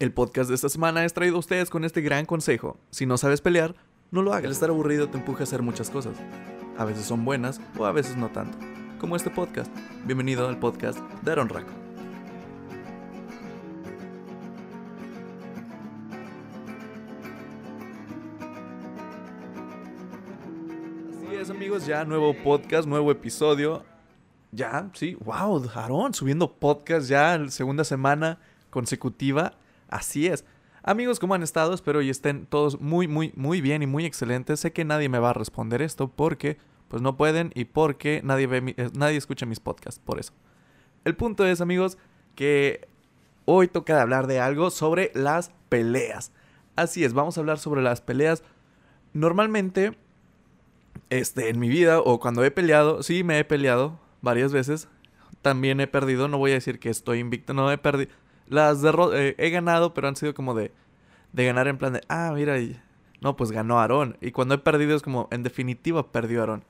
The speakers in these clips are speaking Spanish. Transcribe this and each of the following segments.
El podcast de esta semana es traído a ustedes con este gran consejo. Si no sabes pelear, no lo hagas. Estar aburrido te empuja a hacer muchas cosas. A veces son buenas o a veces no tanto. Como este podcast. Bienvenido al podcast de Aaron Raco. Así es amigos, ya nuevo podcast, nuevo episodio. Ya, sí, wow, Aaron subiendo podcast ya segunda semana consecutiva. Así es. Amigos, ¿cómo han estado? Espero y estén todos muy, muy, muy bien y muy excelentes. Sé que nadie me va a responder esto porque pues no pueden y porque nadie, eh, nadie escucha mis podcasts, por eso. El punto es, amigos, que hoy toca hablar de algo sobre las peleas. Así es, vamos a hablar sobre las peleas. Normalmente, este, en mi vida o cuando he peleado, sí me he peleado varias veces. También he perdido, no voy a decir que estoy invicto, no he perdido. Las derrotas, eh, he ganado, pero han sido como de, de ganar en plan de, ah, mira, no, pues ganó Aarón. Y cuando he perdido es como, en definitiva, perdió Aarón.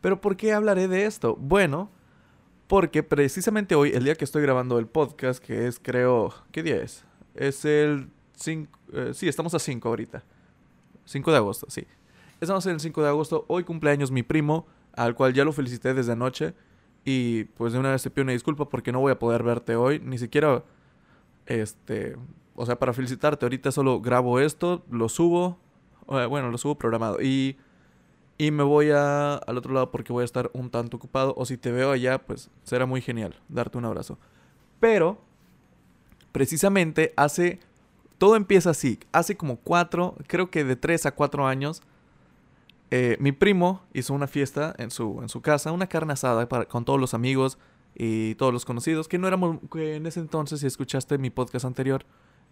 Pero ¿por qué hablaré de esto? Bueno, porque precisamente hoy, el día que estoy grabando el podcast, que es creo, ¿qué día es? Es el 5, eh, sí, estamos a 5 ahorita. 5 de agosto, sí. Estamos en el 5 de agosto, hoy cumpleaños mi primo, al cual ya lo felicité desde anoche. Y pues de una vez te pido una disculpa porque no voy a poder verte hoy, ni siquiera, este, o sea, para felicitarte, ahorita solo grabo esto, lo subo, eh, bueno, lo subo programado. Y y me voy a, al otro lado porque voy a estar un tanto ocupado. O si te veo allá, pues será muy genial darte un abrazo. Pero, precisamente hace... Todo empieza así. Hace como cuatro, creo que de tres a cuatro años, eh, mi primo hizo una fiesta en su, en su casa, una carne asada para, con todos los amigos y todos los conocidos, que no éramos, que en ese entonces, si escuchaste mi podcast anterior,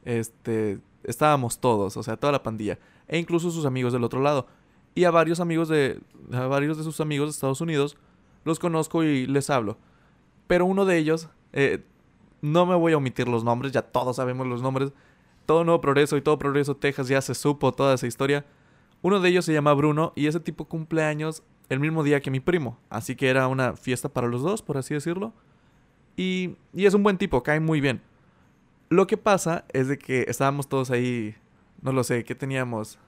este, estábamos todos, o sea, toda la pandilla, e incluso sus amigos del otro lado y a varios amigos de a varios de sus amigos de Estados Unidos los conozco y les hablo. Pero uno de ellos, eh, no me voy a omitir los nombres, ya todos sabemos los nombres. Todo Nuevo Progreso y todo Progreso Texas ya se supo toda esa historia. Uno de ellos se llama Bruno y ese tipo cumple años el mismo día que mi primo. Así que era una fiesta para los dos, por así decirlo. Y, y es un buen tipo, cae muy bien. Lo que pasa es de que estábamos todos ahí, no lo sé, ¿qué teníamos?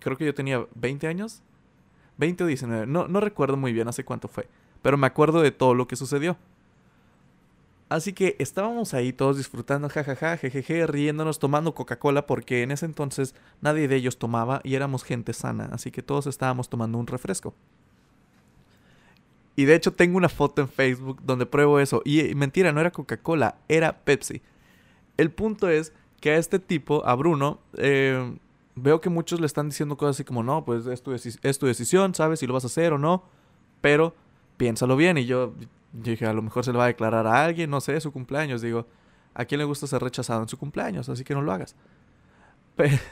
creo que yo tenía 20 años, 20 o 19, no, no recuerdo muy bien hace cuánto fue, pero me acuerdo de todo lo que sucedió. Así que estábamos ahí todos disfrutando, jajaja, jejeje, riéndonos, tomando Coca-Cola, porque en ese entonces nadie de ellos tomaba y éramos gente sana, así que todos estábamos tomando un refresco. Y de hecho tengo una foto en Facebook donde pruebo eso. Y, mentira, no era Coca-Cola, era Pepsi. El punto es que a este tipo, a Bruno, eh, veo que muchos le están diciendo cosas así como, no, pues es tu, es tu decisión, sabes si lo vas a hacer o no, pero piénsalo bien. Y yo dije, a lo mejor se le va a declarar a alguien, no sé, su cumpleaños. Digo, ¿a quién le gusta ser rechazado en su cumpleaños? Así que no lo hagas.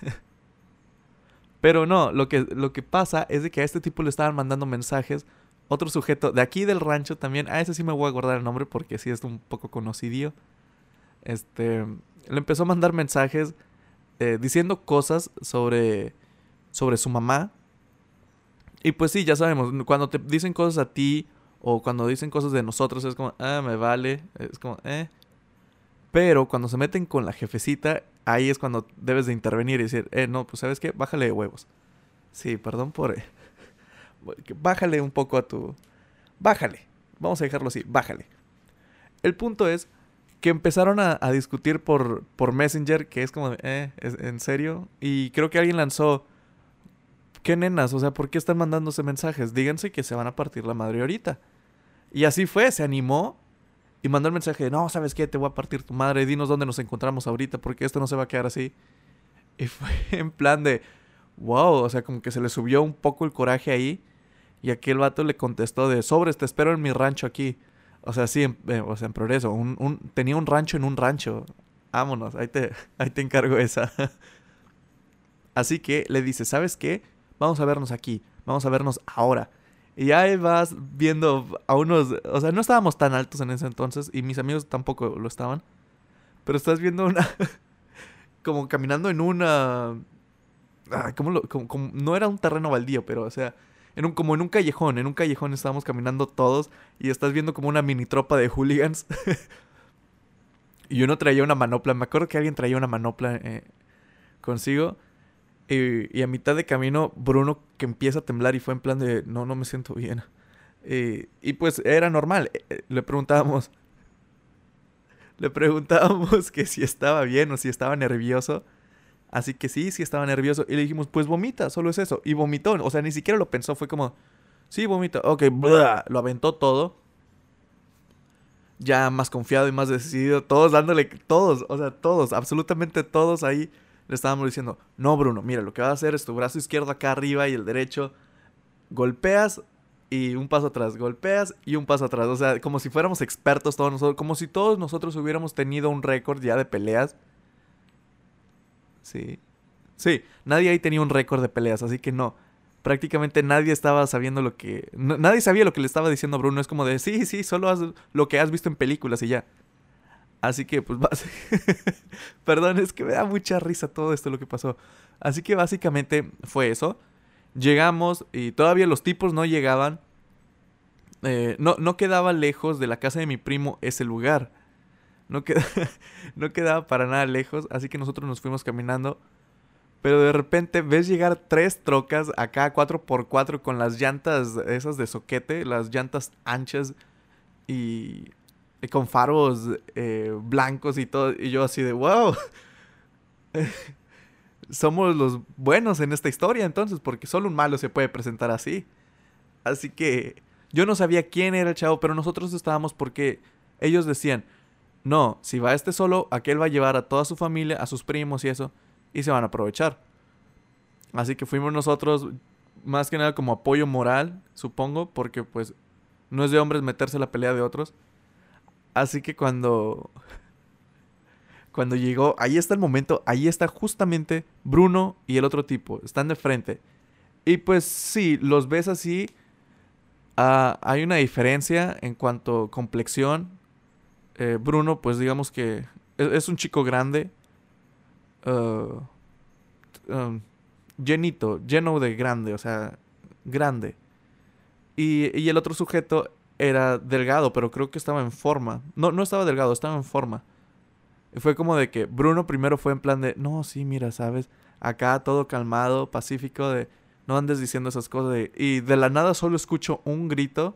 Pero, no, lo que, lo que pasa es de que a este tipo le estaban mandando mensajes. Otro sujeto de aquí del rancho también, a ese sí me voy a guardar el nombre porque sí es un poco conocido. Este, le empezó a mandar mensajes eh, diciendo cosas sobre, sobre su mamá. Y pues sí, ya sabemos, cuando te dicen cosas a ti o cuando dicen cosas de nosotros es como, ah, me vale, es como, eh. Pero cuando se meten con la jefecita, ahí es cuando debes de intervenir y decir, eh, no, pues sabes qué, bájale de huevos. Sí, perdón por... Eh, bájale un poco a tu... Bájale. Vamos a dejarlo así, bájale. El punto es que empezaron a, discutir por, por Messenger, que es como, eh, ¿en serio? Y creo que alguien lanzó, ¿qué nenas? O sea, ¿por qué están mandándose mensajes? Díganse que se van a partir la madre ahorita. Y así fue, se animó y mandó el mensaje, no, ¿sabes qué? Te voy a partir tu madre, dinos dónde nos encontramos ahorita, porque esto no se va a quedar así. Y fue en plan de, wow, o sea, como que se le subió un poco el coraje ahí. Y aquel vato le contestó de, sobres, te espero en mi rancho aquí. O sea, sí, en, eh, o sea, en progreso. Un, tenía un rancho en un rancho. Vámonos, ahí te, ahí te encargo esa. Así que le dice, ¿sabes qué? Vamos a vernos aquí. Vamos a vernos ahora. Y ahí vas viendo a unos... O sea, no estábamos tan altos en ese entonces. Y mis amigos tampoco lo estaban. Pero estás viendo una... como caminando en una... ¿cómo lo, no era un terreno baldío, pero o sea en un, como en un callejón, en un callejón estábamos caminando todos y estás viendo como una mini tropa de hooligans. Y uno traía una manopla. Me acuerdo que alguien traía una manopla eh, consigo. Y, a mitad de camino, Bruno que empieza a temblar y fue en plan de, no, no me siento bien. y pues era normal. Eh, le preguntábamos, le preguntábamos que si estaba bien o si estaba nervioso. Así que sí, sí estaba nervioso. Y le dijimos, pues vomita, solo es eso. Y vomitó. O sea, ni siquiera lo pensó. Fue como, sí, vomita. Ok, lo aventó todo. Ya más confiado y más decidido. Todos dándole, todos, o sea, todos, absolutamente todos ahí le estábamos diciendo, no, Bruno, mira, lo que vas a hacer es tu brazo izquierdo acá arriba y el derecho. Golpeas y un paso atrás, golpeas y un paso atrás. O sea, como si fuéramos expertos todos nosotros, como si todos nosotros hubiéramos tenido un récord ya de peleas. Sí. Sí, nadie ahí tenía un récord de peleas, así que no. Prácticamente nadie estaba sabiendo lo que... nadie sabía lo que le estaba diciendo a Bruno. Es como de, sí, sí, solo haz lo que has visto en películas y ya. Así que, pues, perdón, es que me da mucha risa todo esto lo que pasó. Así que básicamente fue eso. Llegamos y todavía los tipos no llegaban. Eh, no, no quedaba lejos de la casa de mi primo ese lugar. No, quedaba para nada lejos, así que nosotros nos fuimos caminando. Pero de repente ves llegar tres trocas acá 4x4 con las llantas esas de soquete, las llantas anchas y, con faros eh, blancos y todo. Y yo así de, wow. somos los buenos en esta historia entonces, porque solo un malo se puede presentar así. Así que yo no sabía quién era el chavo, pero nosotros estábamos porque ellos decían, no, si va este solo, aquel va a llevar a toda su familia, a sus primos y eso, y se van a aprovechar. Así que fuimos nosotros, más que nada como apoyo moral, supongo, porque pues no es de hombres meterse en la pelea de otros. Así que cuando cuando llegó, ahí está el momento, ahí está justamente Bruno y el otro tipo, están de frente. Y pues sí, los ves así, ah, hay una diferencia en cuanto a complexión. Eh, Bruno, pues digamos que es, un chico grande, uh, llenito, lleno de grande, o sea, grande. Y, y el otro sujeto era delgado, pero creo que estaba en forma. No, no estaba delgado, estaba en forma. Y fue como de que Bruno primero fue en plan de, no, sí, mira, sabes, acá todo calmado, pacífico, de, no andes diciendo esas cosas. De, y de la nada solo escucho un grito,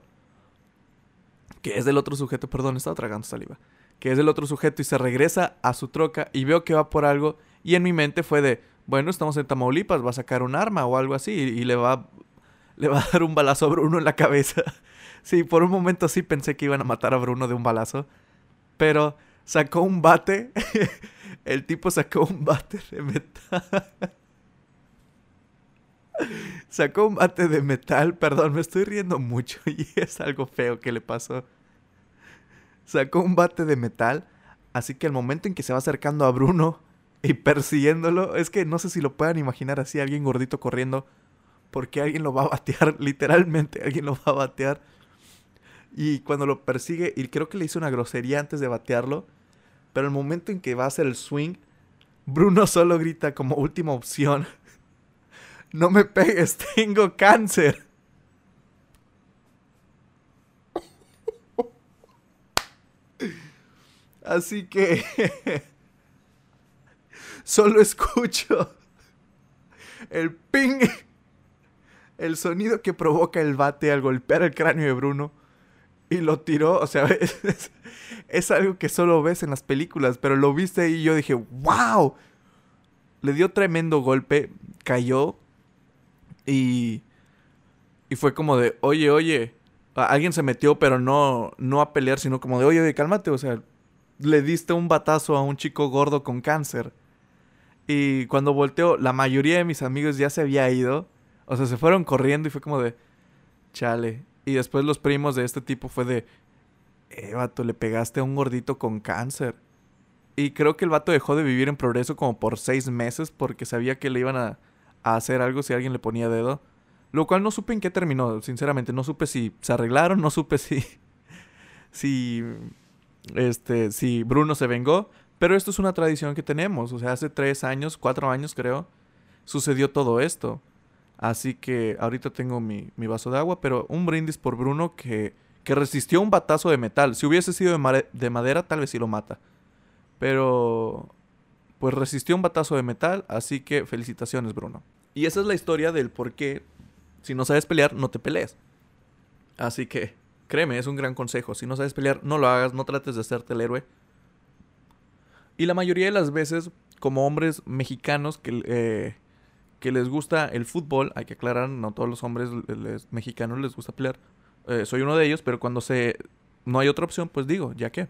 que es del otro sujeto, perdón, estaba tragando saliva, que es del otro sujeto y se regresa a su troca y veo que va por algo. Y en mi mente fue de, bueno, estamos en Tamaulipas, va a sacar un arma o algo así y, le va, le va a dar un balazo a Bruno en la cabeza. sí, por un momento sí pensé que iban a matar a Bruno de un balazo, pero sacó un bate. El tipo sacó un bate de metal. Sacó un bate de metal, perdón, me estoy riendo mucho y es algo feo que le pasó. Sacó un bate de metal, así que al momento en que se va acercando a Bruno y persiguiéndolo, es que no sé si lo puedan imaginar así, alguien gordito corriendo, porque alguien lo va a batear, literalmente alguien lo va a batear. Y cuando lo persigue, y creo que le hizo una grosería antes de batearlo, pero el momento en que va a hacer el swing, Bruno solo grita como última opción, no me pegues, tengo cáncer. Así que solo escucho el ping, el sonido que provoca el bate al golpear el cráneo de Bruno y lo tiró, o sea, es, algo que solo ves en las películas, pero lo viste y yo dije, wow, le dio tremendo golpe, cayó y, y fue como de, oye, oye, alguien se metió, pero no, no a pelear, sino como de, oye, oye, cálmate, o sea, le diste un batazo a un chico gordo con cáncer. Y cuando volteó, la mayoría de mis amigos ya se había ido. O sea, se fueron corriendo y fue como de, chale. Y después los primos de este tipo fue de, eh, vato, le pegaste a un gordito con cáncer. Y creo que el vato dejó de vivir en progreso como por seis meses porque sabía que le iban a, hacer algo si alguien le ponía dedo. Lo cual no supe en qué terminó, sinceramente. No supe si se arreglaron, no supe si. si. Este. Si Bruno se vengó. Pero esto es una tradición que tenemos. O sea, hace tres años, cuatro años creo, sucedió todo esto. Así que ahorita tengo mi, vaso de agua, pero un brindis por Bruno que, que resistió un batazo de metal. Si hubiese sido de, de, madera, tal vez sí lo mata. Pero pues resistió un batazo de metal, así que felicitaciones Bruno. Y esa es la historia del por qué si no sabes pelear, no te pelees. Así que, créeme, es un gran consejo. Si no sabes pelear, no lo hagas, no trates de hacerte el héroe. Y la mayoría de las veces, como hombres mexicanos que, eh, que les gusta el fútbol, hay que aclarar, no todos los hombres mexicanos les gusta pelear. Eh, soy uno de ellos, pero cuando se no hay otra opción, pues digo, ya que.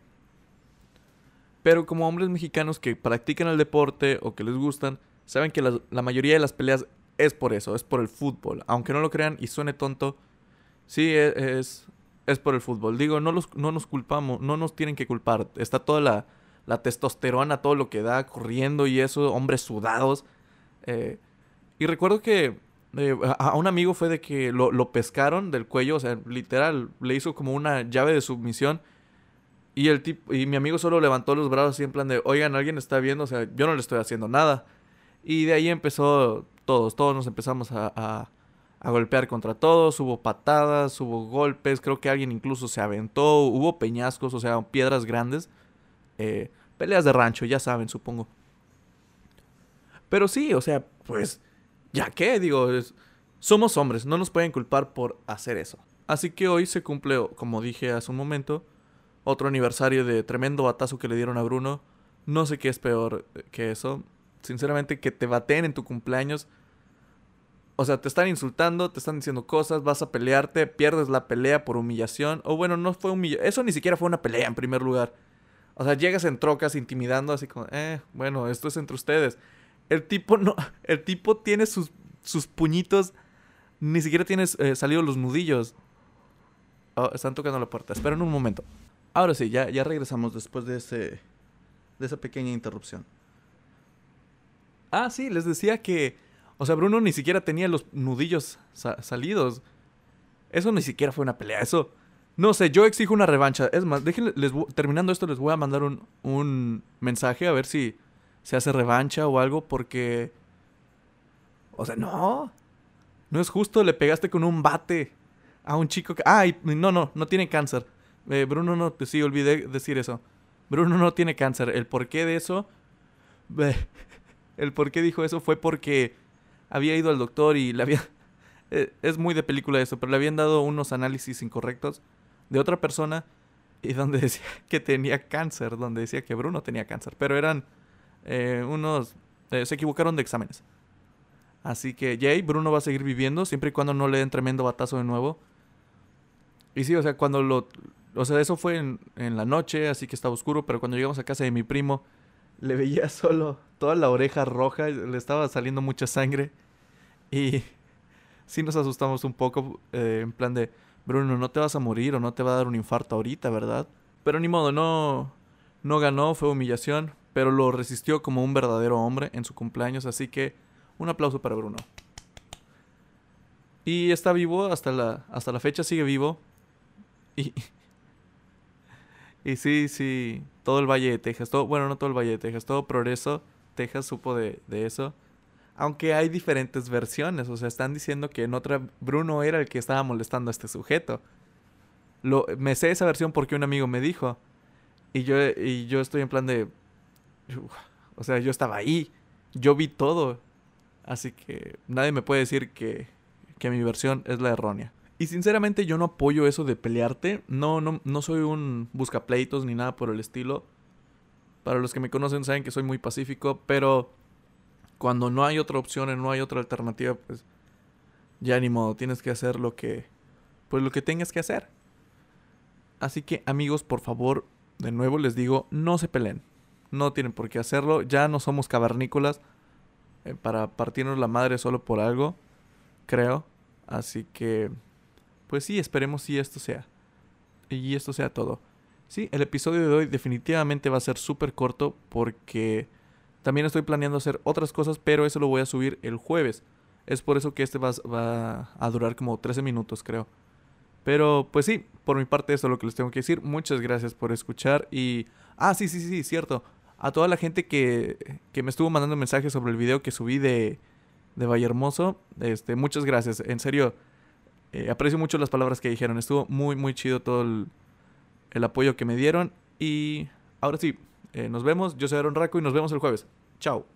Pero como hombres mexicanos que practican el deporte o que les gustan, saben que la, mayoría de las peleas es por eso, es por el fútbol. Aunque no lo crean y suene tonto, sí e, es, es, por el fútbol. Digo, no, los, no nos culpamos, no nos tienen que culpar. Está toda la, la testosterona, todo lo que da corriendo y eso, hombres sudados. Eh, y recuerdo que eh, a un amigo fue de que lo, lo, pescaron del cuello, o sea, literal, le hizo como una llave de submisión y el tipo, y mi amigo solo levantó los brazos así en plan de, oigan, alguien está viendo, o sea, yo no le estoy haciendo nada. Y de ahí empezó todos, todos nos empezamos a, a, golpear contra todos, hubo patadas, hubo golpes, creo que alguien incluso se aventó, hubo peñascos, o sea, piedras grandes. Eh, peleas de rancho, ya saben, supongo. Pero sí, o sea, pues, ya qué, digo, somos hombres, no nos pueden culpar por hacer eso. Así que hoy se cumple, como dije hace un momento, otro aniversario de tremendo batazo que le dieron a Bruno. No sé qué es peor que eso. Sinceramente, que te baten en tu cumpleaños. O sea, te están insultando, te están diciendo cosas, vas a pelearte, pierdes la pelea por humillación. O bueno, no fue humillación. Eso ni siquiera fue una pelea en primer lugar. O sea, llegas en trocas intimidando así como, eh, bueno, esto es entre ustedes. El tipo no, el tipo tiene sus, sus puñitos, ni siquiera tienes eh, salido los nudillos. Oh, están tocando la puerta. Esperen un momento. Ahora sí, ya, ya regresamos después de, ese, de esa pequeña interrupción. Ah, sí, les decía que... O sea, Bruno ni siquiera tenía los nudillos salidos. Eso ni siquiera fue una pelea. Eso... No sé, yo exijo una revancha. Es más, déjenles, terminando esto les voy a mandar un, un mensaje a ver si se hace revancha o algo porque... O sea, no. No es justo, le pegaste con un bate a un chico que... Ay, no, no, no tiene cáncer. Eh, Bruno no, sí, olvidé decir eso. Bruno no tiene cáncer. El porqué de eso, el por qué dijo eso fue porque había ido al doctor y le había... Eh, es muy de película eso, pero le habían dado unos análisis incorrectos de otra persona y donde decía que tenía cáncer, donde decía que Bruno tenía cáncer, pero eran eh, unos... se equivocaron de exámenes. Así que Jay, Bruno va a seguir viviendo siempre y cuando no le den tremendo batazo de nuevo. Y sí, o sea, cuando lo, o sea, eso fue en, en, la noche, así que estaba oscuro, pero cuando llegamos a casa de mi primo, le veía solo toda la oreja roja, le estaba saliendo mucha sangre. Y sí nos asustamos un poco, eh, en plan de, Bruno, no te vas a morir o no te va a dar un infarto ahorita, ¿verdad? Pero ni modo, no, no ganó, fue humillación, pero lo resistió como un verdadero hombre en su cumpleaños, así que un aplauso para Bruno. Y está vivo hasta la, hasta la fecha, sigue vivo. Y, y sí, sí, todo el Valle de Texas, todo, bueno, no todo el Valle de Texas, todo Progreso, Texas supo de, de eso. Aunque hay diferentes versiones, o sea, están diciendo que en otra Bruno era el que estaba molestando a este sujeto. Lo, me sé esa versión porque un amigo me dijo. Y yo, y yo estoy en plan de... O sea, yo estaba ahí. Yo vi todo. Así que nadie me puede decir que, que mi versión es la errónea. Y sinceramente yo no apoyo eso de pelearte. No, no, no soy un buscapleitos ni nada por el estilo. Para los que me conocen saben que soy muy pacífico, pero cuando no hay otra opción, no hay otra alternativa, pues ya ni modo, tienes que hacer lo que pues lo que tengas que hacer. Así que amigos, por favor, de nuevo les digo, no se peleen. No tienen por qué hacerlo, ya no somos cavernícolas eh, para partirnos la madre solo por algo, creo. Así que pues sí, esperemos si esto sea. Y esto sea todo. Sí, el episodio de hoy definitivamente va a ser súper corto porque también estoy planeando hacer otras cosas, pero eso lo voy a subir el jueves. Es por eso que este va, va a durar como 13 minutos, creo. Pero pues sí, por mi parte eso es lo que les tengo que decir. Muchas gracias por escuchar y... Ah, sí, sí, sí, cierto. A toda la gente que, que me estuvo mandando mensajes sobre el video que subí de, de Valle Hermoso, este, muchas gracias. En serio, eh, aprecio mucho las palabras que dijeron. Estuvo muy, muy chido todo el, apoyo que me dieron. Y ahora sí, Eh, nos vemos. Yo soy Aaron Raco y nos vemos el jueves. Chao.